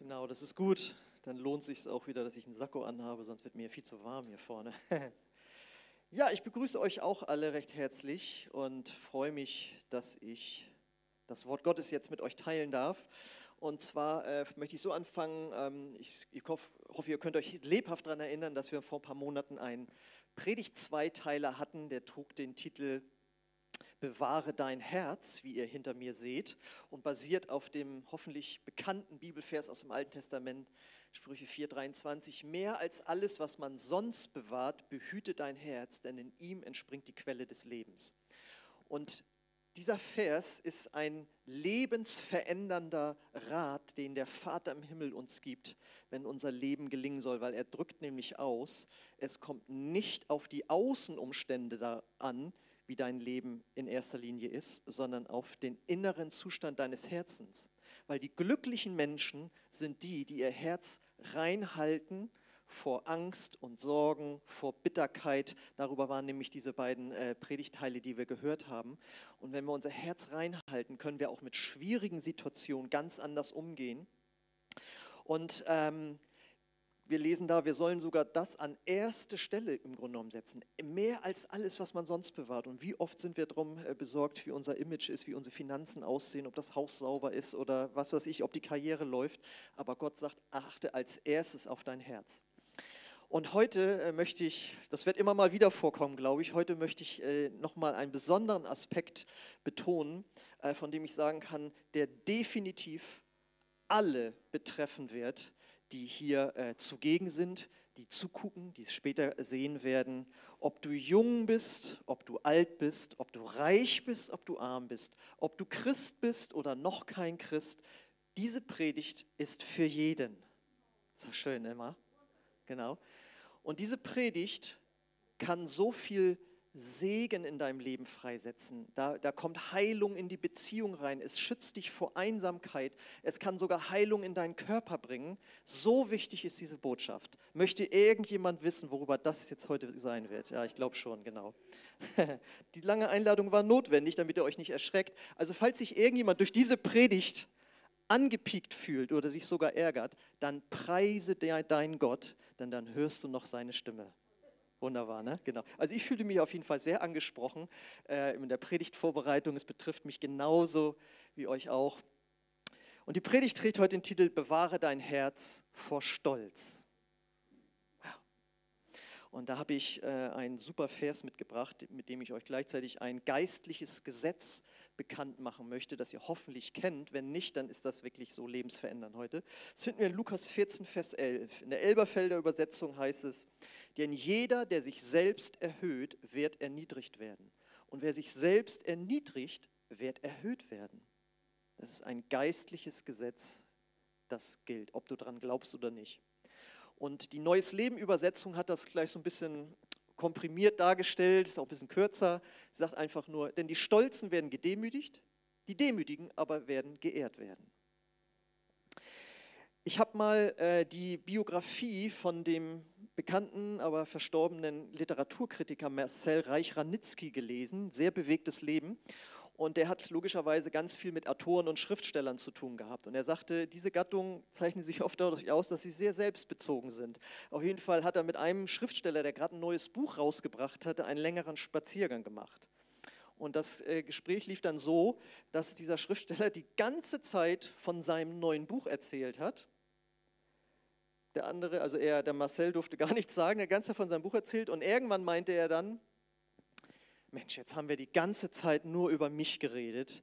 Genau, das ist gut. Dann lohnt sich auch wieder, dass ich einen Sakko anhabe, sonst wird mir viel zu warm hier vorne. ja, ich begrüße euch auch alle recht herzlich und freue mich, dass ich das Wort Gottes jetzt mit euch teilen darf. Und zwar äh, möchte ich so anfangen, ähm, ich, ich hoffe, hoffe, ihr könnt euch lebhaft daran erinnern, dass wir vor ein paar Monaten einen Predigt-Zweiteiler hatten, der trug den Titel Bewahre dein Herz, wie ihr hinter mir seht, und basiert auf dem hoffentlich bekannten Bibelvers aus dem Alten Testament, Sprüche 4,23. Mehr als alles, was man sonst bewahrt, behüte dein Herz, denn in ihm entspringt die Quelle des Lebens. Und dieser Vers ist ein lebensverändernder Rat, den der Vater im Himmel uns gibt, wenn unser Leben gelingen soll, weil er drückt nämlich aus, es kommt nicht auf die Außenumstände an, wie dein Leben in erster Linie ist, sondern auf den inneren Zustand deines Herzens. Weil die glücklichen Menschen sind die, die ihr Herz reinhalten vor Angst und Sorgen, vor Bitterkeit. Darüber waren nämlich diese beiden äh, Predigteile, die wir gehört haben. Und wenn wir unser Herz reinhalten, können wir auch mit schwierigen Situationen ganz anders umgehen. Und ähm, wir lesen da, wir sollen sogar das an erste Stelle im Grunde genommen setzen. Mehr als alles, was man sonst bewahrt. Und wie oft sind wir darum äh, besorgt, wie unser Image ist, wie unsere Finanzen aussehen, ob das Haus sauber ist oder was weiß ich, ob die Karriere läuft. Aber Gott sagt, achte als erstes auf dein Herz. Und heute äh, möchte ich, das wird immer mal wieder vorkommen, glaube ich, heute möchte ich äh, nochmal einen besonderen Aspekt betonen, von dem ich sagen kann, der definitiv alle betreffen wird, die hier äh, zugegen sind, die zugucken, die es später sehen werden, ob du jung bist, ob du alt bist, ob du reich bist, ob du arm bist, ob du Christ bist oder noch kein Christ. Diese Predigt ist für jeden. Ist das schön, Emma? Genau. Und diese Predigt kann so viel Segen in deinem Leben freisetzen. Da, da kommt Heilung in die Beziehung rein. Es schützt dich vor Einsamkeit. Es kann sogar Heilung in deinen Körper bringen. So wichtig ist diese Botschaft. Möchte irgendjemand wissen, worüber das jetzt heute sein wird? Ja, ich glaube schon, genau. Die lange Einladung war notwendig, damit ihr euch nicht erschreckt. Also falls sich irgendjemand durch diese Predigt angepiekt fühlt oder sich sogar ärgert, dann preise deinen Gott, denn dann hörst du noch seine Stimme. Wunderbar, ne? Genau. Also ich fühlte mich auf jeden Fall sehr angesprochen äh, in der Predigtvorbereitung. Es betrifft mich genauso wie euch auch. Und die Predigt trägt heute den Titel Bewahre dein Herz vor Stolz. Und da habe ich äh, einen super Vers mitgebracht, mit dem ich euch gleichzeitig ein geistliches Gesetz bekannt machen möchte, das ihr hoffentlich kennt. Wenn nicht, dann ist das wirklich so lebensverändernd heute. Das finden wir in Lukas 14, Vers 11. In der Elberfelder Übersetzung heißt es, denn jeder, der sich selbst erhöht, wird erniedrigt werden. Und wer sich selbst erniedrigt, wird erhöht werden. Das ist ein geistliches Gesetz, das gilt, ob du daran glaubst oder nicht. Und die Neues Leben Übersetzung hat das gleich so ein bisschen komprimiert dargestellt, ist auch ein bisschen kürzer. Sie sagt einfach nur, denn die Stolzen werden gedemütigt, die Demütigen aber werden geehrt werden. Ich habe mal äh, die Biografie von dem bekannten, aber verstorbenen Literaturkritiker Marcel Reich-Ranitzky gelesen, sehr bewegtes Leben. Und der hat logischerweise ganz viel mit Autoren und Schriftstellern zu tun gehabt. Und er sagte, diese Gattung zeichnet sich oft dadurch aus, dass sie sehr selbstbezogen sind. Auf jeden Fall hat er mit einem Schriftsteller, der gerade ein neues Buch rausgebracht hatte, einen längeren Spaziergang gemacht. Und das äh, Gespräch lief dann so, dass dieser Schriftsteller die ganze Zeit von seinem neuen Buch erzählt hat. Der andere, also er, der Marcel, durfte gar nichts sagen, der ganze Zeit von seinem Buch erzählt. Und irgendwann meinte er dann, Mensch, jetzt haben wir die ganze Zeit nur über mich geredet,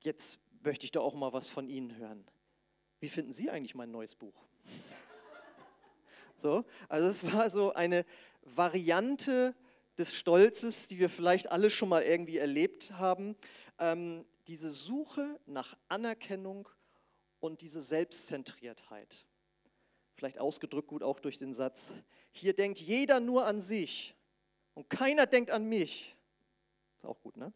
jetzt möchte ich doch auch mal was von Ihnen hören. Wie finden Sie eigentlich mein neues Buch? So, also es war so eine Variante des Stolzes, die wir vielleicht alle schon mal irgendwie erlebt haben. Ähm, diese Suche nach Anerkennung und diese Selbstzentriertheit. Vielleicht ausgedrückt gut auch durch den Satz, hier denkt jeder nur an sich und keiner denkt an mich. Ist auch gut, ne?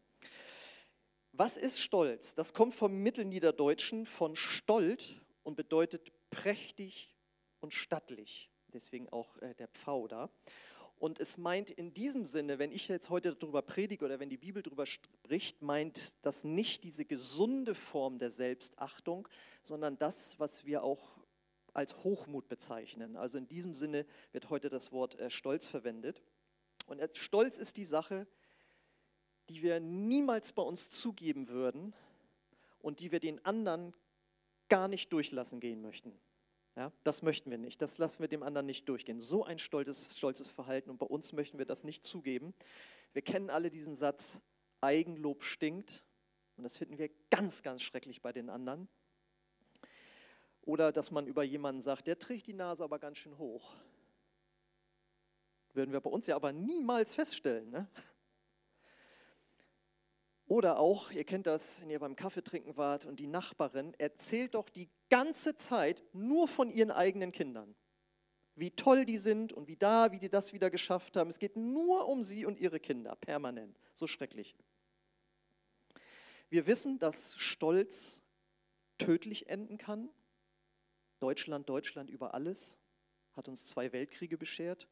Was ist Stolz? Das kommt vom Mittelniederdeutschen von Stolt und bedeutet prächtig und stattlich. Deswegen auch äh, der Pfau da. Und es meint in diesem Sinne, wenn ich jetzt heute darüber predige oder wenn die Bibel darüber spricht, meint das nicht diese gesunde Form der Selbstachtung, sondern das, was wir auch als Hochmut bezeichnen. Also in diesem Sinne wird heute das Wort äh, Stolz verwendet. Und Stolz ist die Sache, die wir niemals bei uns zugeben würden und die wir den anderen gar nicht durchlassen gehen möchten. Ja, das möchten wir nicht. Das lassen wir dem anderen nicht durchgehen. So ein stolzes, stolzes Verhalten und bei uns möchten wir das nicht zugeben. Wir kennen alle diesen Satz, Eigenlob stinkt und das finden wir ganz, ganz schrecklich bei den anderen. Oder dass man über jemanden sagt, der trägt die Nase aber ganz schön hoch. Würden wir bei uns ja aber niemals feststellen. Ne? Oder auch, ihr kennt das, wenn ihr beim Kaffee trinken wart und die Nachbarin erzählt doch die ganze Zeit nur von ihren eigenen Kindern. Wie toll die sind und wie da, wie die das wieder geschafft haben. Es geht nur um sie und ihre Kinder, permanent. So schrecklich. Wir wissen, dass Stolz tödlich enden kann. Deutschland, Deutschland über alles hat uns zwei Weltkriege beschert.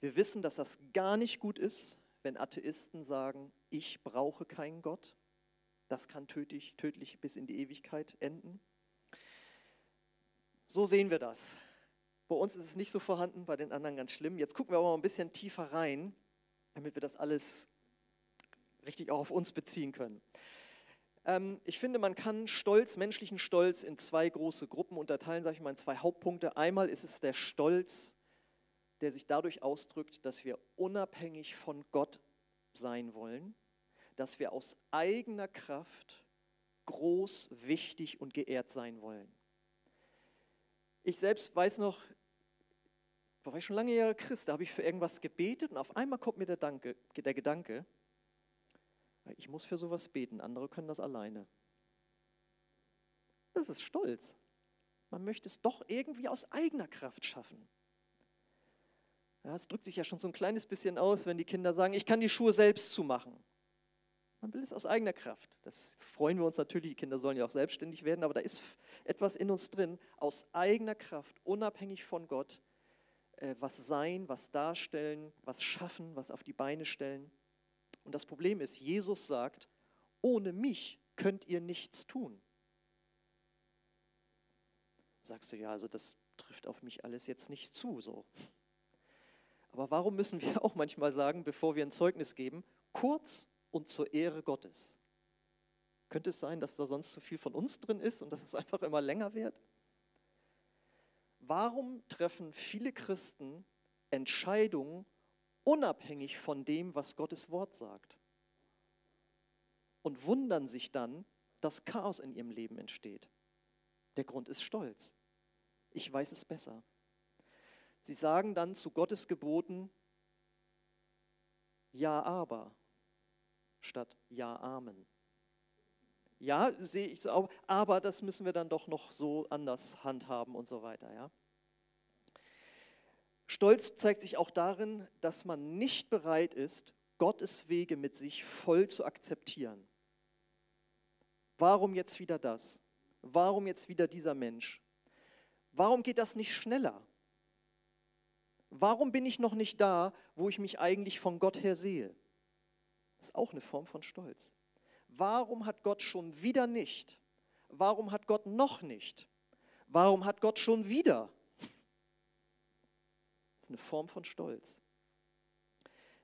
Wir wissen, dass das gar nicht gut ist, wenn Atheisten sagen, ich brauche keinen Gott. Das kann tödlich, tödlich bis in die Ewigkeit enden. So sehen wir das. Bei uns ist es nicht so vorhanden, bei den anderen ganz schlimm. Jetzt gucken wir aber mal ein bisschen tiefer rein, damit wir das alles richtig auch auf uns beziehen können. Ähm, ich finde, man kann Stolz, menschlichen Stolz in zwei große Gruppen unterteilen, sage ich mal, in zwei Hauptpunkte. Einmal ist es der Stolz, der sich dadurch ausdrückt, dass wir unabhängig von Gott sein wollen, dass wir aus eigener Kraft groß, wichtig und geehrt sein wollen. Ich selbst weiß noch, da war ich schon lange Jahre Christ, da habe ich für irgendwas gebetet und auf einmal kommt mir der, Danke, der Gedanke, ich muss für sowas beten, andere können das alleine. Das ist Stolz. Man möchte es doch irgendwie aus eigener Kraft schaffen. Ja, es drückt sich ja schon so ein kleines bisschen aus, wenn die Kinder sagen, ich kann die Schuhe selbst zumachen. Man will es aus eigener Kraft. Das freuen wir uns natürlich, die Kinder sollen ja auch selbstständig werden, aber da ist etwas in uns drin, aus eigener Kraft, unabhängig von Gott, äh, was sein, was darstellen, was schaffen, was auf die Beine stellen. Und das Problem ist, Jesus sagt, ohne mich könnt ihr nichts tun. Sagst du, ja, also das trifft auf mich alles jetzt nicht zu, so. Aber warum müssen wir auch manchmal sagen, bevor wir ein Zeugnis geben, kurz und zur Ehre Gottes? Könnte es sein, dass da sonst zu viel von uns drin ist und dass es einfach immer länger wird? Warum treffen viele Christen Entscheidungen unabhängig von dem, was Gottes Wort sagt? Und wundern sich dann, dass Chaos in ihrem Leben entsteht. Der Grund ist Stolz. Ich weiß es besser. Sie sagen dann zu Gottes Geboten Ja, aber statt Ja, Amen. Ja, sehe ich so auch, aber das müssen wir dann doch noch so anders handhaben und so weiter. Ja? Stolz zeigt sich auch darin, dass man nicht bereit ist, Gottes Wege mit sich voll zu akzeptieren. Warum jetzt wieder das? Warum jetzt wieder dieser Mensch? Warum geht das nicht schneller? Warum bin ich noch nicht da, wo ich mich eigentlich von Gott her sehe? Das ist auch eine Form von Stolz. Warum hat Gott schon wieder nicht? Warum hat Gott noch nicht? Warum hat Gott schon wieder? Das ist eine Form von Stolz.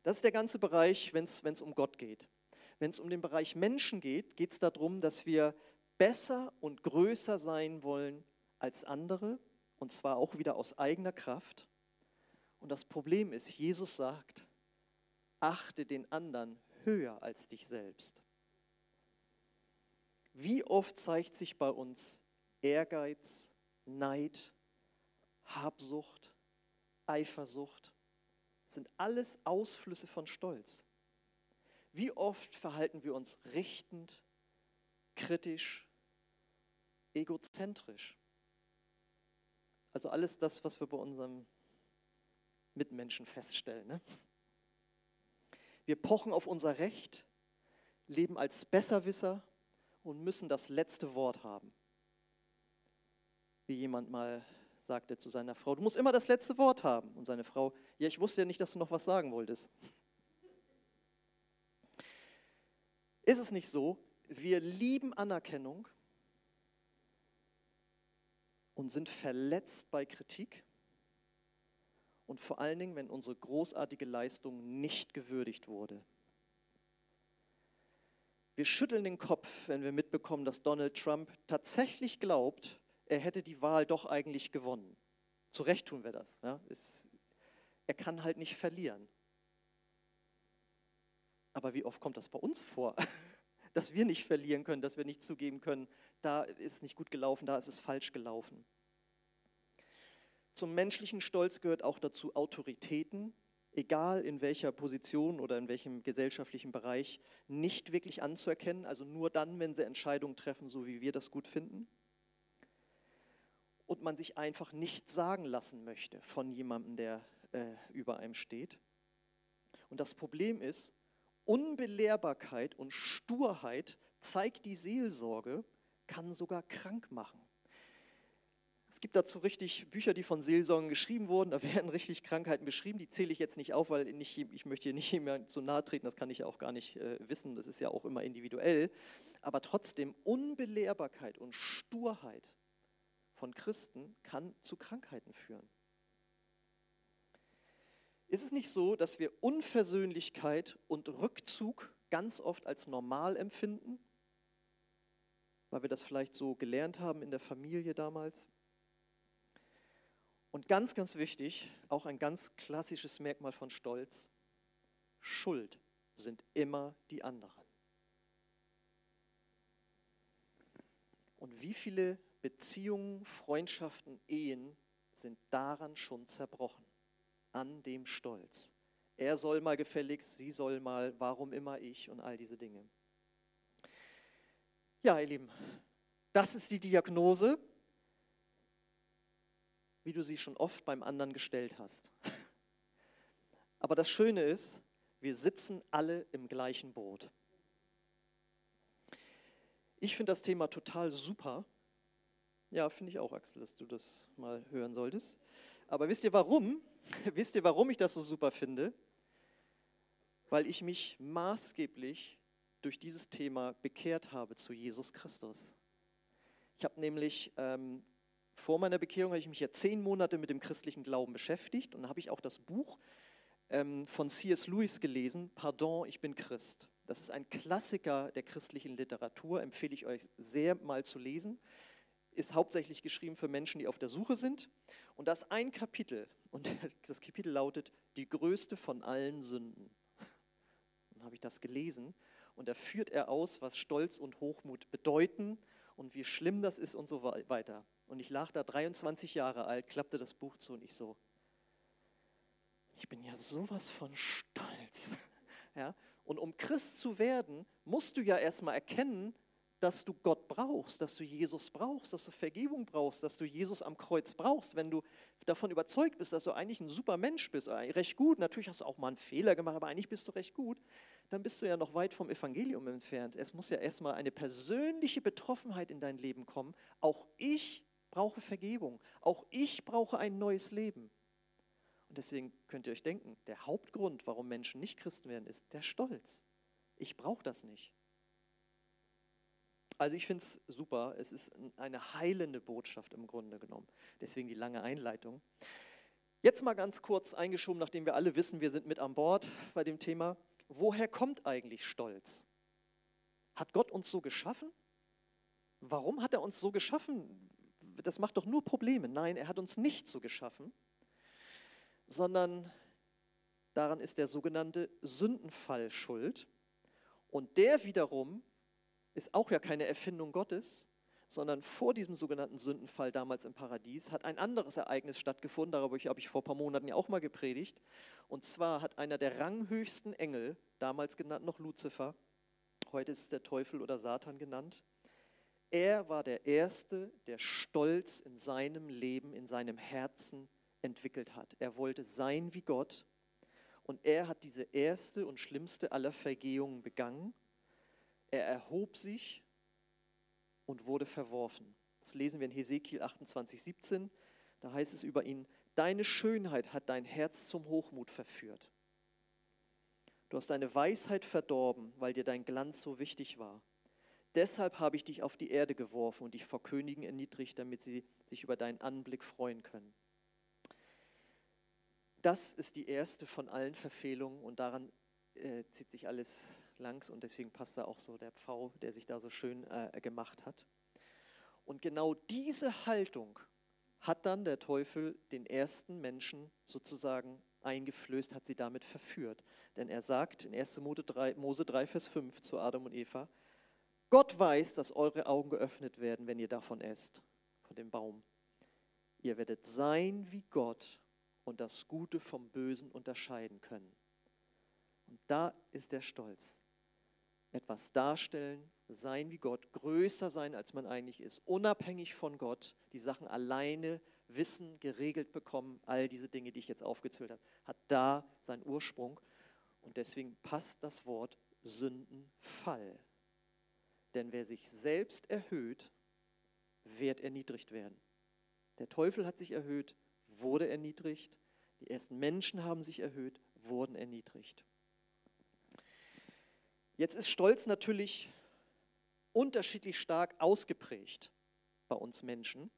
Das ist der ganze Bereich, wenn es um Gott geht. Wenn es um den Bereich Menschen geht, geht es darum, dass wir besser und größer sein wollen als andere, und zwar auch wieder aus eigener Kraft. Und das Problem ist, Jesus sagt, achte den anderen höher als dich selbst. Wie oft zeigt sich bei uns Ehrgeiz, Neid, Habsucht, Eifersucht? Sind alles Ausflüsse von Stolz. Wie oft verhalten wir uns richtend, kritisch, egozentrisch? Also alles das, was wir bei unserem Mitmenschen feststellen. Ne? Wir pochen auf unser Recht, leben als Besserwisser und müssen das letzte Wort haben. Wie jemand mal sagte zu seiner Frau, du musst immer das letzte Wort haben. Und seine Frau, ja, ich wusste ja nicht, dass du noch was sagen wolltest. Ist es nicht so, wir lieben Anerkennung und sind verletzt bei Kritik und vor allen Dingen, wenn unsere großartige Leistung nicht gewürdigt wurde. Wir schütteln den Kopf, wenn wir mitbekommen, dass Donald Trump tatsächlich glaubt, er hätte die Wahl doch eigentlich gewonnen. Zu Recht tun wir das. Ja? Es, er kann halt nicht verlieren. Aber wie oft kommt das bei uns vor, dass wir nicht verlieren können, dass wir nicht zugeben können, da ist nicht gut gelaufen, da ist es falsch gelaufen. Zum menschlichen Stolz gehört auch dazu Autoritäten, egal in welcher Position oder in welchem gesellschaftlichen Bereich, nicht wirklich anzuerkennen, also nur dann, wenn sie Entscheidungen treffen, so wie wir das gut finden. Und man sich einfach nicht sagen lassen möchte von jemandem, der äh, über einem steht. Und das Problem ist, Unbelehrbarkeit und Sturheit zeigt die Seelsorge, kann sogar krank machen. Es gibt dazu richtig Bücher, die von Seelsorgen geschrieben wurden. Da werden richtig Krankheiten beschrieben. Die zähle ich jetzt nicht auf, weil nicht, ich möchte hier nicht mehr zu nahe treten. Das kann ich ja auch gar nicht äh, wissen. Das ist ja auch immer individuell. Aber trotzdem, Unbelehrbarkeit und Sturheit von Christen kann zu Krankheiten führen. Ist es nicht so, dass wir Unversöhnlichkeit und Rückzug ganz oft als normal empfinden? Weil wir das vielleicht so gelernt haben in der Familie damals? Und ganz, ganz wichtig, auch ein ganz klassisches Merkmal von Stolz, Schuld sind immer die anderen. Und wie viele Beziehungen, Freundschaften, Ehen sind daran schon zerbrochen? An dem Stolz. Er soll mal gefälligst, sie soll mal, warum immer ich und all diese Dinge. Ja, ihr Lieben, das ist die Diagnose wie du sie schon oft beim anderen gestellt hast. Aber das Schöne ist, wir sitzen alle im gleichen Boot. Ich finde das Thema total super. Ja, finde ich auch, Axel, dass du das mal hören solltest. Aber wisst ihr warum? wisst ihr, warum ich das so super finde? Weil ich mich maßgeblich durch dieses Thema bekehrt habe zu Jesus Christus. Ich habe nämlich ähm, vor meiner Bekehrung habe ich mich ja zehn Monate mit dem christlichen Glauben beschäftigt und habe ich auch das Buch ähm, von C.S. Lewis gelesen, Pardon, ich bin Christ. Das ist ein Klassiker der christlichen Literatur, empfehle ich euch sehr mal zu lesen. Ist hauptsächlich geschrieben für Menschen, die auf der Suche sind. Und das ein Kapitel, und das Kapitel lautet Die größte von allen Sünden. Dann habe ich das gelesen und da führt er aus, was Stolz und Hochmut bedeuten und wie schlimm das ist und so weiter. Und ich lag da 23 Jahre alt, klappte das Buch zu und ich so, ich bin ja sowas von stolz. Ja? Und um Christ zu werden, musst du ja erstmal erkennen, dass du Gott brauchst, dass du Jesus brauchst, dass du Vergebung brauchst, dass du Jesus am Kreuz brauchst. Wenn du davon überzeugt bist, dass du eigentlich ein super Mensch bist, äh, recht gut, natürlich hast du auch mal einen Fehler gemacht, aber eigentlich bist du recht gut, dann bist du ja noch weit vom Evangelium entfernt. Es muss ja erstmal eine persönliche Betroffenheit in dein Leben kommen. Auch ich brauche Vergebung. Auch ich brauche ein neues Leben. Und deswegen könnt ihr euch denken, der Hauptgrund, warum Menschen nicht Christen werden, ist der Stolz. Ich brauche das nicht. Also ich finde es super. Es ist eine heilende Botschaft im Grunde genommen. Deswegen die lange Einleitung. Jetzt mal ganz kurz eingeschoben, nachdem wir alle wissen, wir sind mit an Bord bei dem Thema. Woher kommt eigentlich Stolz? Hat Gott uns so geschaffen? Warum hat er uns so geschaffen? Das macht doch nur Probleme. Nein, er hat uns nicht so geschaffen, sondern daran ist der sogenannte Sündenfall schuld. Und der wiederum ist auch ja keine Erfindung Gottes, sondern vor diesem sogenannten Sündenfall damals im Paradies hat ein anderes Ereignis stattgefunden, darüber habe ich vor ein paar Monaten ja auch mal gepredigt. Und zwar hat einer der ranghöchsten Engel, damals genannt noch Luzifer, heute ist es der Teufel oder Satan genannt, er war der Erste, der Stolz in seinem Leben, in seinem Herzen entwickelt hat. Er wollte sein wie Gott und er hat diese erste und schlimmste aller Vergehungen begangen. Er erhob sich und wurde verworfen. Das lesen wir in Hesekiel 28, 17. Da heißt es über ihn, deine Schönheit hat dein Herz zum Hochmut verführt. Du hast deine Weisheit verdorben, weil dir dein Glanz so wichtig war. Deshalb habe ich dich auf die Erde geworfen und dich vor Königen erniedrigt, damit sie sich über deinen Anblick freuen können. Das ist die erste von allen Verfehlungen und daran äh, zieht sich alles langs und deswegen passt da auch so der Pfau, der sich da so schön äh, gemacht hat. Und genau diese Haltung hat dann der Teufel den ersten Menschen sozusagen eingeflößt, hat sie damit verführt. Denn er sagt in 1. Mose 3, Mose 3, Vers 5 zu Adam und Eva, Gott weiß, dass eure Augen geöffnet werden, wenn ihr davon esst, von dem Baum. Ihr werdet sein wie Gott und das Gute vom Bösen unterscheiden können. Und da ist der Stolz. Etwas darstellen, sein wie Gott, größer sein, als man eigentlich ist, unabhängig von Gott, die Sachen alleine wissen, geregelt bekommen, all diese Dinge, die ich jetzt aufgezählt habe, hat da seinen Ursprung. Und deswegen passt das Wort Sündenfall. Denn wer sich selbst erhöht, wird erniedrigt werden. Der Teufel hat sich erhöht, wurde erniedrigt. Die ersten Menschen haben sich erhöht, wurden erniedrigt. Jetzt ist Stolz natürlich unterschiedlich stark ausgeprägt bei uns Menschen.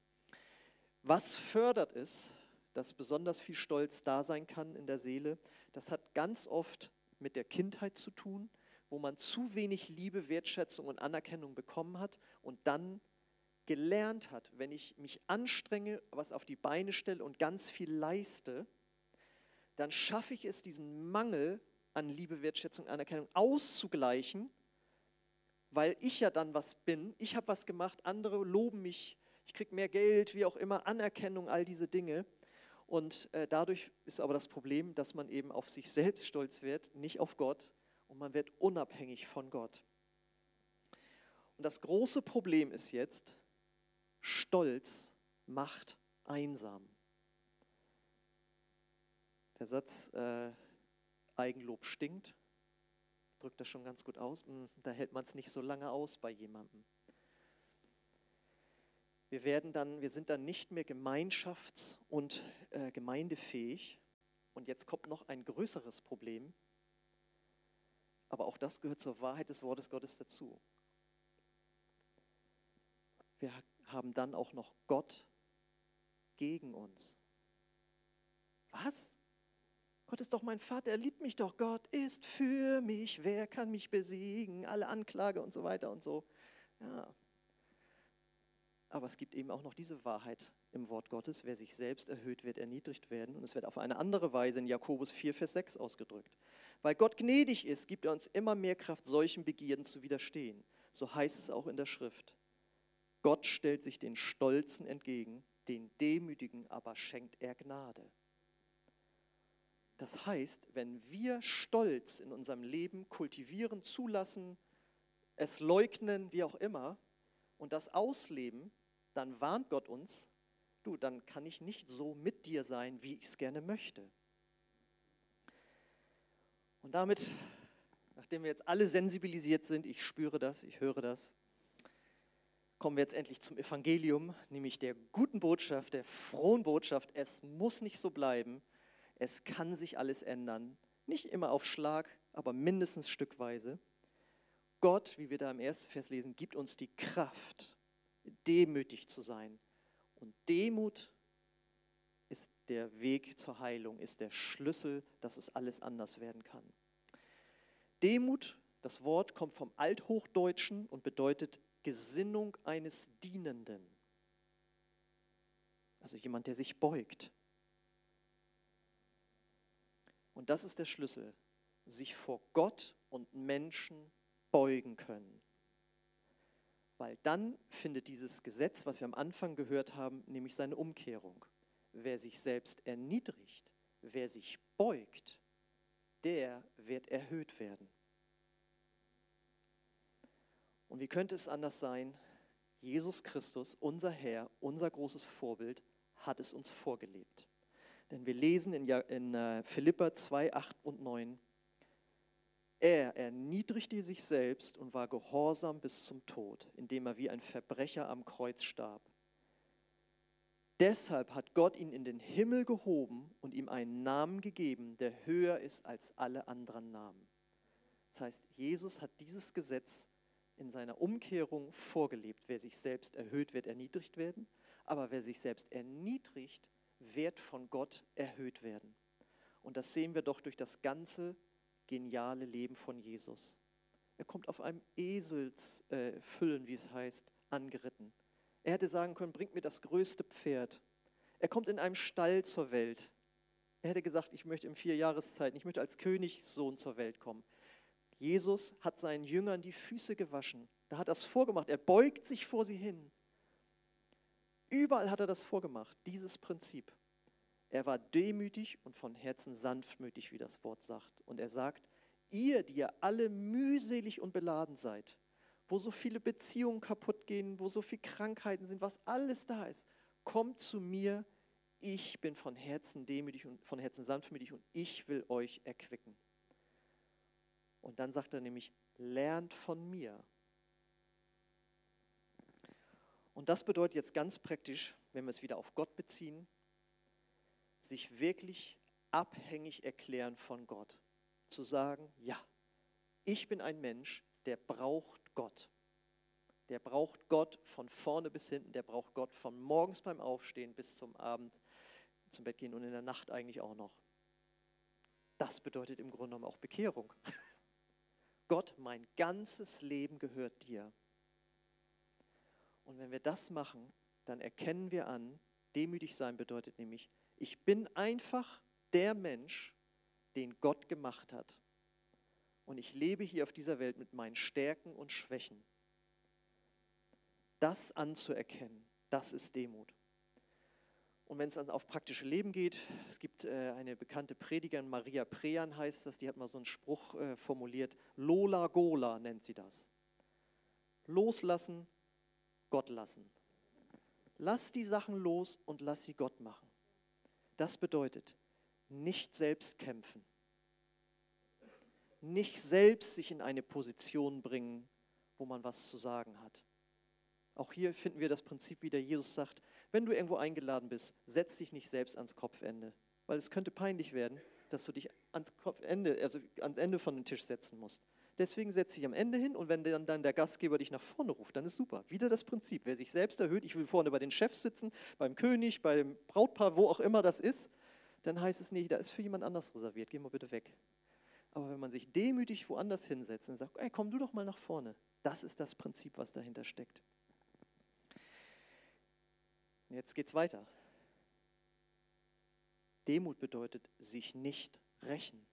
Was fördert es, dass besonders viel Stolz da sein kann in der Seele? Das hat ganz oft mit der Kindheit zu tun, wo man zu wenig Liebe, Wertschätzung und Anerkennung bekommen hat und dann gelernt hat, wenn ich mich anstrenge, was auf die Beine stelle und ganz viel leiste, dann schaffe ich es, diesen Mangel an Liebe, Wertschätzung, Anerkennung auszugleichen, weil ich ja dann was bin, ich habe was gemacht, andere loben mich, ich kriege mehr Geld, wie auch immer, Anerkennung, all diese Dinge. Und äh, dadurch ist aber das Problem, dass man eben auf sich selbst stolz wird, nicht auf Gott und man wird unabhängig von Gott. Und das große Problem ist jetzt, Stolz macht einsam. Der Satz, äh, Eigenlob stinkt, drückt das schon ganz gut aus. Hm, da hält man es nicht so lange aus bei jemandem. Wir, werden dann, wir sind dann nicht mehr gemeinschafts- und äh, gemeindefähig. Und jetzt kommt noch ein größeres Problem. Aber auch das gehört zur Wahrheit des Wortes Gottes dazu. Wir haben dann auch noch Gott gegen uns. Was? Gott ist doch mein Vater, er liebt mich doch. Gott ist für mich. Wer kann mich besiegen? Alle Anklage und so weiter und so. Ja. Aber es gibt eben auch noch diese Wahrheit im Wort Gottes. Wer sich selbst erhöht, wird erniedrigt werden. Und es wird auf eine andere Weise in Jakobus 4, Vers 6 ausgedrückt. Weil Gott gnädig ist, gibt er uns immer mehr Kraft, solchen Begierden zu widerstehen. So heißt es auch in der Schrift. Gott stellt sich den Stolzen entgegen, den Demütigen aber schenkt er Gnade. Das heißt, wenn wir Stolz in unserem Leben kultivieren, zulassen, es leugnen, wie auch immer, und das ausleben, dann warnt Gott uns, du, dann kann ich nicht so mit dir sein, wie ich es gerne möchte. Und damit, nachdem wir jetzt alle sensibilisiert sind, ich spüre das, ich höre das, kommen wir jetzt endlich zum Evangelium, nämlich der guten Botschaft, der frohen Botschaft. Es muss nicht so bleiben, es kann sich alles ändern. Nicht immer auf Schlag, aber mindestens stückweise. Gott, wie wir da im ersten Vers lesen, gibt uns die Kraft, demütig zu sein. Und Demut ist der Weg zur Heilung, ist der Schlüssel, dass es alles anders werden kann. Demut, das Wort kommt vom Althochdeutschen und bedeutet Gesinnung eines Dienenden. Also jemand, der sich beugt. Und das ist der Schlüssel, sich vor Gott und Menschen beugen können. Weil dann findet dieses Gesetz, was wir am Anfang gehört haben, nämlich seine Umkehrung. Wer sich selbst erniedrigt, wer sich beugt, der wird erhöht werden. Und wie könnte es anders sein? Jesus Christus, unser Herr, unser großes Vorbild, hat es uns vorgelebt. Denn wir lesen in, äh, Philippa 2, 8 und 9, er erniedrigte sich selbst und war gehorsam bis zum Tod, indem er wie ein Verbrecher am Kreuz starb. Deshalb hat Gott ihn in den Himmel gehoben und ihm einen Namen gegeben, der höher ist als alle anderen Namen. Das heißt, Jesus hat dieses Gesetz in seiner Umkehrung vorgelebt. Wer sich selbst erhöht, wird erniedrigt werden, aber wer sich selbst erniedrigt, wird von Gott erhöht werden. Und das sehen wir doch durch das ganze geniale Leben von Jesus. Er kommt auf einem Eselsfüllen, äh, wie es heißt, angeritten. Er hätte sagen können, bringt mir das größte Pferd. Er kommt in einem Stall zur Welt. Er hätte gesagt, ich möchte in vier Jahreszeiten, ich möchte als Königssohn zur Welt kommen. Jesus hat seinen Jüngern die Füße gewaschen. Da hat er es vorgemacht. Er beugt sich vor sie hin. Überall hat er das vorgemacht, dieses Prinzip. Er war demütig und von Herzen sanftmütig, wie das Wort sagt. Und er sagt, ihr, die ihr alle mühselig und beladen seid, wo so viele Beziehungen kaputt gehen, wo so viele Krankheiten sind, was alles da ist, kommt zu mir, ich bin von Herzen demütig und von Herzen sanftmütig und ich will euch erquicken. Und dann sagt er nämlich, lernt von mir. Und das bedeutet jetzt ganz praktisch, wenn wir es wieder auf Gott beziehen, sich wirklich abhängig erklären von Gott. Zu sagen, ja, ich bin ein Mensch, der braucht Gott. Der braucht Gott von vorne bis hinten, der braucht Gott von morgens beim Aufstehen bis zum Abend zum Bett gehen und in der Nacht eigentlich auch noch. Das bedeutet im Grunde genommen auch Bekehrung. Gott, mein ganzes Leben gehört dir. Und wenn wir das machen, dann erkennen wir an, demütig sein bedeutet nämlich, ich bin einfach der Mensch, den Gott gemacht hat. Und ich lebe hier auf dieser Welt mit meinen Stärken und Schwächen. Das anzuerkennen, das ist Demut. Und wenn es dann auf praktische Leben geht, es gibt äh, eine bekannte Predigerin, Maria Prean heißt das, die hat mal so einen Spruch äh, formuliert, Lola Gola nennt sie das. Loslassen, Gott lassen. Lass die Sachen los und lass sie Gott machen. Das bedeutet, nicht selbst kämpfen, nicht selbst sich in eine Position bringen, wo man was zu sagen hat. Auch hier finden wir das Prinzip wieder, Jesus sagt, wenn du irgendwo eingeladen bist, setz dich nicht selbst ans Kopfende, weil es könnte peinlich werden, dass du dich ans Kopfende, also ans Ende von dem Tisch setzen musst. Deswegen setz dich am Ende hin und wenn dann, dann der Gastgeber dich nach vorne ruft, dann ist super. Wieder das Prinzip. Wer sich selbst erhöht, ich will vorne bei den Chefs sitzen, beim König, beim Brautpaar, wo auch immer das ist, dann heißt es nicht, da ist für jemand anders reserviert, geh mal bitte weg. Aber wenn man sich demütig woanders hinsetzt und sagt, ey, komm du doch mal nach vorne, das ist das Prinzip, was dahinter steckt. Jetzt geht es weiter. Demut bedeutet sich nicht rächen.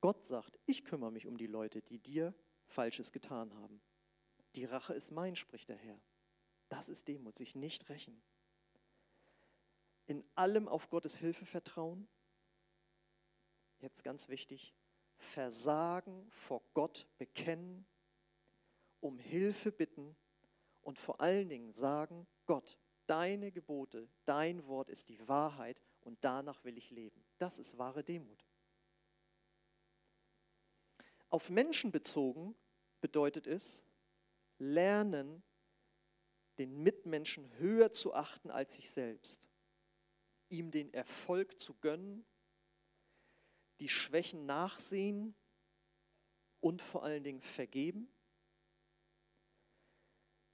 Gott sagt, ich kümmere mich um die Leute, die dir Falsches getan haben. Die Rache ist mein, spricht der Herr. Das ist Demut, sich nicht rächen. In allem auf Gottes Hilfe vertrauen. Jetzt ganz wichtig, Versagen vor Gott bekennen, um Hilfe bitten und vor allen Dingen sagen, Gott, deine Gebote, dein Wort ist die Wahrheit und danach will ich leben. Das ist wahre Demut. Auf Menschen bezogen bedeutet es, lernen, den Mitmenschen höher zu achten als sich selbst, ihm den Erfolg zu gönnen, die Schwächen nachsehen und vor allen Dingen vergeben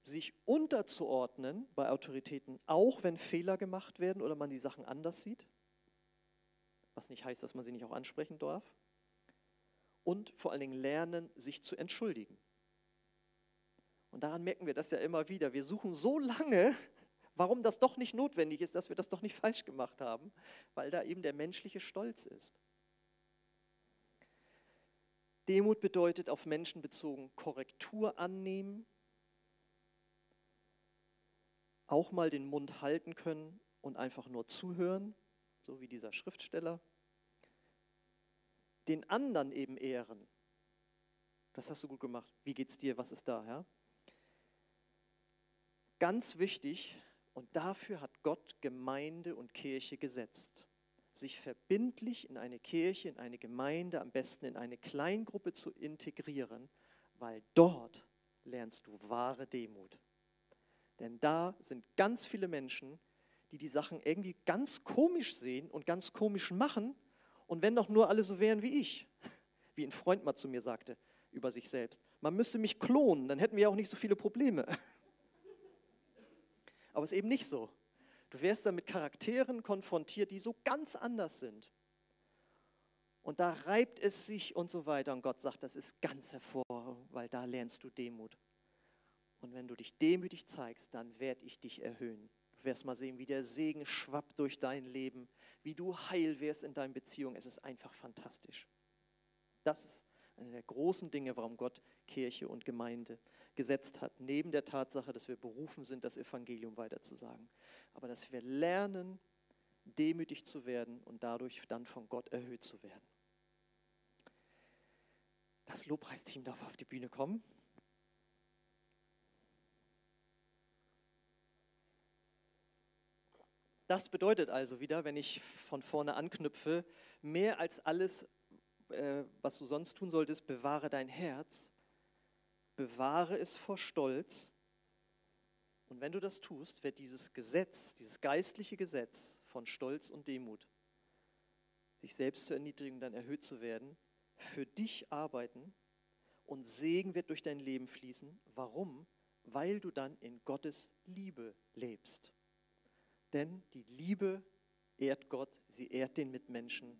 sich unterzuordnen bei Autoritäten, auch wenn Fehler gemacht werden oder man die Sachen anders sieht, was nicht heißt, dass man sie nicht auch ansprechen darf, und vor allen Dingen lernen, sich zu entschuldigen. Und daran merken wir das ja immer wieder. Wir suchen so lange, warum das doch nicht notwendig ist, dass wir das doch nicht falsch gemacht haben, weil da eben der menschliche Stolz ist. Demut bedeutet auf Menschen bezogen Korrektur annehmen, auch mal den Mund halten können und einfach nur zuhören, so wie dieser Schriftsteller. Den anderen eben ehren. Das hast du gut gemacht. Wie geht's dir? Was ist da, ja? Ganz wichtig, und dafür hat Gott Gemeinde und Kirche gesetzt. Sich verbindlich in eine Kirche, in eine Gemeinde, am besten in eine Kleingruppe zu integrieren, weil dort lernst du wahre Demut. Denn da sind ganz viele Menschen, die die Sachen irgendwie ganz komisch sehen und ganz komisch machen. Und wenn doch nur alle so wären wie ich, wie ein Freund mal zu mir sagte über sich selbst, Man müsste mich klonen, dann hätten wir auch nicht so viele Probleme. Aber es ist eben nicht so. Du wärst dann mit Charakteren konfrontiert, die so ganz anders sind. Und da reibt es sich und so weiter. Und Gott sagt, das ist ganz hervorragend, weil da lernst du Demut. Und wenn du dich demütig zeigst, dann werde ich dich erhöhen. Du wirst mal sehen, wie der Segen schwappt durch dein Leben, wie du heil wirst in deinen Beziehungen. Es ist einfach fantastisch. Das ist eine der großen Dinge, warum Gott Kirche und Gemeinde gesetzt hat, neben der Tatsache, dass wir berufen sind, das Evangelium weiterzusagen. Aber dass wir lernen, demütig zu werden und dadurch dann von Gott erhöht zu werden. Das Lobpreisteam darf auf die Bühne kommen. Das bedeutet also wieder, wenn ich von vorne anknüpfe, mehr als alles, äh, was du sonst tun solltest, bewahre dein Herz, bewahre es vor Stolz. Und wenn du das tust, wird dieses Gesetz, dieses geistliche Gesetz von Stolz und Demut, sich selbst zu erniedrigen, dann erhöht zu werden, für dich arbeiten und Segen wird durch dein Leben fließen. Warum? Weil du dann in Gottes Liebe lebst. Denn die Liebe ehrt Gott, sie ehrt den Mitmenschen.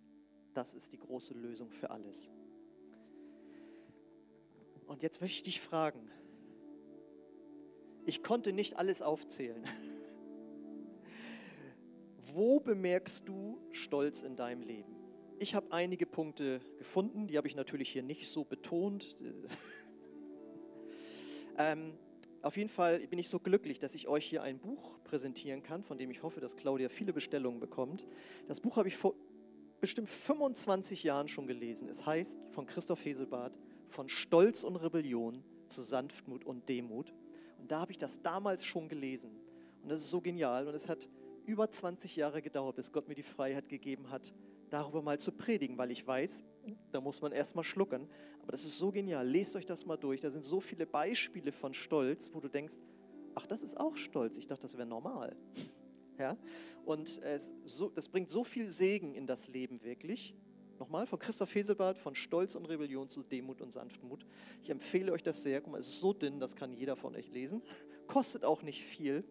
Das ist die große Lösung für alles. Und jetzt möchte ich dich fragen, ich konnte nicht alles aufzählen. Wo bemerkst du Stolz in deinem Leben? Ich habe einige Punkte gefunden, die habe ich natürlich hier nicht so betont. ähm, auf jeden Fall bin ich so glücklich, dass ich euch hier ein Buch präsentieren kann, von dem ich hoffe, dass Claudia viele Bestellungen bekommt. Das Buch habe ich vor bestimmt 25 Jahren schon gelesen. Es heißt von Christoph Heselbart, von Stolz und Rebellion zu Sanftmut und Demut. Und da habe ich das damals schon gelesen. Und das ist so genial. Und es hat über 20 Jahre gedauert, bis Gott mir die Freiheit gegeben hat, darüber mal zu predigen, weil ich weiß, da muss man erst mal schlucken. Aber das ist so genial. Lest euch das mal durch. Da sind so viele Beispiele von Stolz, wo du denkst, ach, das ist auch Stolz. Ich dachte, das wäre normal. Ja? Und so, das bringt so viel Segen in das Leben wirklich. Nochmal von Christoph Heselbart, von Stolz und Rebellion zu Demut und Sanftmut. Ich empfehle euch das sehr. Guck mal, es ist so dünn, das kann jeder von euch lesen. Kostet auch nicht viel.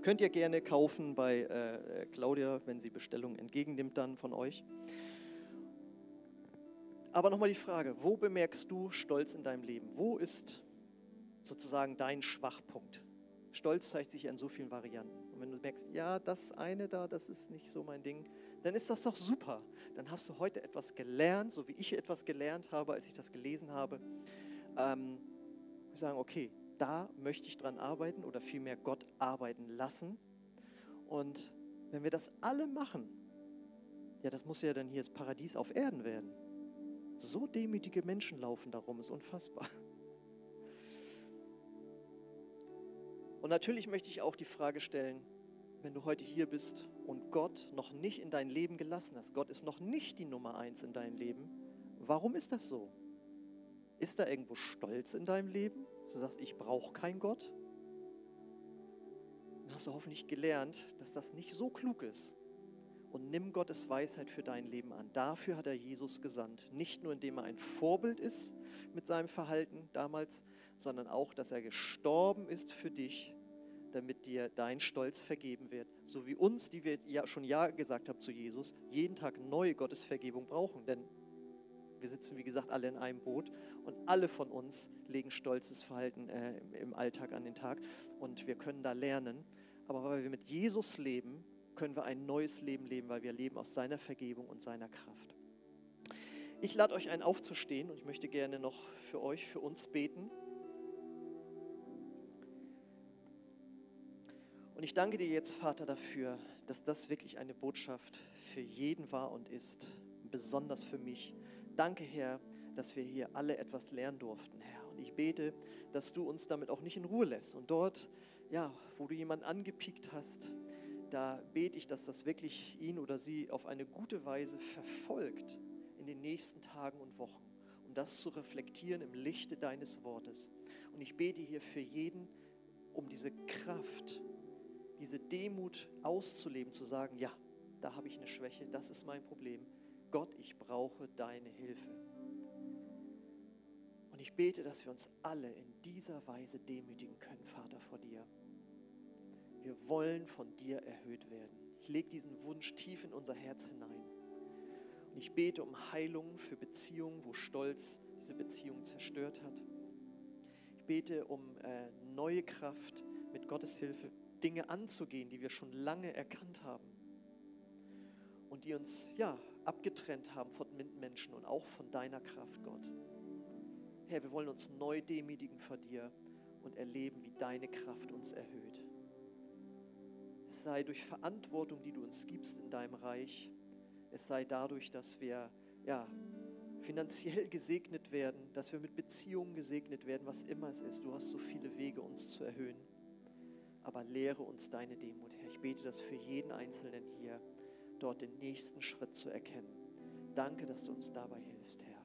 Könnt ihr gerne kaufen bei äh, Claudia, wenn sie Bestellungen entgegennimmt dann von euch. Aber nochmal die Frage, wo bemerkst du Stolz in deinem Leben? Wo ist sozusagen dein Schwachpunkt? Stolz zeigt sich in so vielen Varianten. Und wenn du merkst, ja, das eine da, das ist nicht so mein Ding, dann ist das doch super. Dann hast du heute etwas gelernt, so wie ich etwas gelernt habe, als ich das gelesen habe. Ähm, wir sagen, okay, da möchte ich dran arbeiten oder vielmehr Gott arbeiten lassen. Und wenn wir das alle machen, ja, das muss ja dann hier das Paradies auf Erden werden. So demütige Menschen laufen darum, ist unfassbar. Und natürlich möchte ich auch die Frage stellen, wenn du heute hier bist und Gott noch nicht in dein Leben gelassen hast, Gott ist noch nicht die Nummer eins in deinem Leben, warum ist das so? Ist da irgendwo Stolz in deinem Leben? Du sagst, ich brauche keinen Gott? Dann hast du hoffentlich gelernt, dass das nicht so klug ist. Und nimm Gottes Weisheit für dein Leben an. Dafür hat er Jesus gesandt. Nicht nur, indem er ein Vorbild ist mit seinem Verhalten damals, sondern auch, dass er gestorben ist für dich damit dir dein Stolz vergeben wird. So wie uns, die wir ja schon Ja gesagt haben zu Jesus, jeden Tag neue Gottesvergebung brauchen. Denn wir sitzen, wie gesagt, alle in einem Boot und alle von uns legen stolzes Verhalten äh, im Alltag an den Tag und wir können da lernen. Aber weil wir mit Jesus leben, können wir ein neues Leben leben, weil wir leben aus seiner Vergebung und seiner Kraft. Ich lade euch ein, aufzustehen und ich möchte gerne noch für euch, für uns beten. Und ich danke dir jetzt, Vater, dafür, dass das wirklich eine Botschaft für jeden war und ist, besonders für mich. Danke, Herr, dass wir hier alle etwas lernen durften, Herr. Und ich bete, dass du uns damit auch nicht in Ruhe lässt. Und dort, ja, wo du jemanden angepiekt hast, da bete ich, dass das wirklich ihn oder sie auf eine gute Weise verfolgt in den nächsten Tagen und Wochen, um das zu reflektieren im Lichte deines Wortes. Und ich bete hier für jeden um diese Kraft, diese Demut auszuleben, zu sagen, ja, da habe ich eine Schwäche, das ist mein Problem. Gott, ich brauche deine Hilfe. Und ich bete, dass wir uns alle in dieser Weise demütigen können, Vater, vor dir. Wir wollen von dir erhöht werden. Ich lege diesen Wunsch tief in unser Herz hinein. Und ich bete um Heilung für Beziehungen, wo Stolz diese Beziehung zerstört hat. Ich bete um äh, neue Kraft, mit Gottes Hilfe Dinge anzugehen, die wir schon lange erkannt haben und die uns ja abgetrennt haben von Mitmenschen und auch von deiner Kraft, Gott. Herr, wir wollen uns neu demütigen vor dir und erleben, wie deine Kraft uns erhöht. Es sei durch Verantwortung, die du uns gibst in deinem Reich, es sei dadurch, dass wir ja, finanziell gesegnet werden, dass wir mit Beziehungen gesegnet werden, was immer es ist. Du hast so viele Wege, uns zu erhöhen. Aber lehre uns deine Demut, Herr. Ich bete das für jeden Einzelnen hier, dort den nächsten Schritt zu erkennen. Danke, dass du uns dabei hilfst, Herr.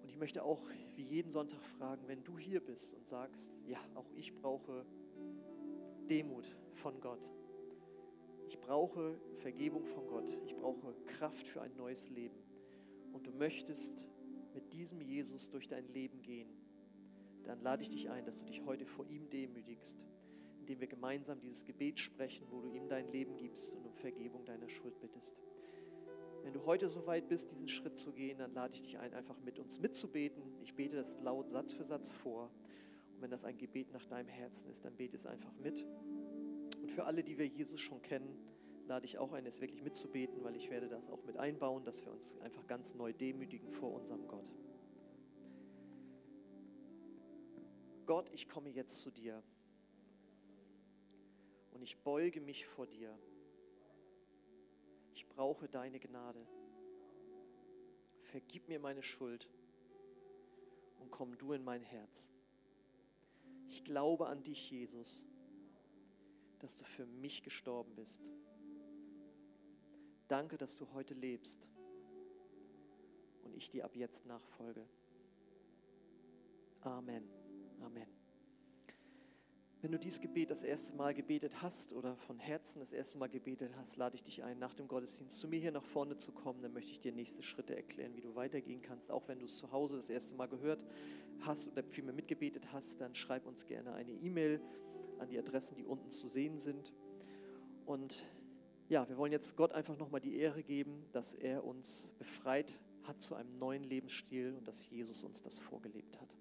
Und ich möchte auch wie jeden Sonntag fragen, wenn du hier bist und sagst, ja, auch ich brauche Demut von Gott. Ich brauche Vergebung von Gott. Ich brauche Kraft für ein neues Leben. Und du möchtest mit diesem Jesus durch dein Leben gehen, dann lade ich dich ein, dass du dich heute vor ihm demütigst, indem wir gemeinsam dieses Gebet sprechen, wo du ihm dein Leben gibst und um Vergebung deiner Schuld bittest. Wenn du heute so weit bist, diesen Schritt zu gehen, dann lade ich dich ein, einfach mit uns mitzubeten. Ich bete das laut Satz für Satz vor. Und wenn das ein Gebet nach deinem Herzen ist, dann bete es einfach mit. Und für alle, die wir Jesus schon kennen, lade ich auch ein, es wirklich mitzubeten, weil ich werde das auch mit einbauen, dass wir uns einfach ganz neu demütigen vor unserem Gott. Gott, ich komme jetzt zu dir und ich beuge mich vor dir. Ich brauche deine Gnade. Vergib mir meine Schuld und komm du in mein Herz. Ich glaube an dich, Jesus, dass du für mich gestorben bist. Danke, dass du heute lebst und ich dir ab jetzt nachfolge. Amen. Amen. Wenn du dieses Gebet das erste Mal gebetet hast oder von Herzen das erste Mal gebetet hast, lade ich dich ein, nach dem Gottesdienst zu mir hier nach vorne zu kommen. Dann möchte ich dir nächste Schritte erklären, wie du weitergehen kannst. Auch wenn du es zu Hause das erste Mal gehört hast oder vielmehr mitgebetet hast, dann schreib uns gerne eine E-Mail an die Adressen, die unten zu sehen sind. Und ja, wir wollen jetzt Gott einfach nochmal die Ehre geben, dass er uns befreit hat zu einem neuen Lebensstil und dass Jesus uns das vorgelebt hat.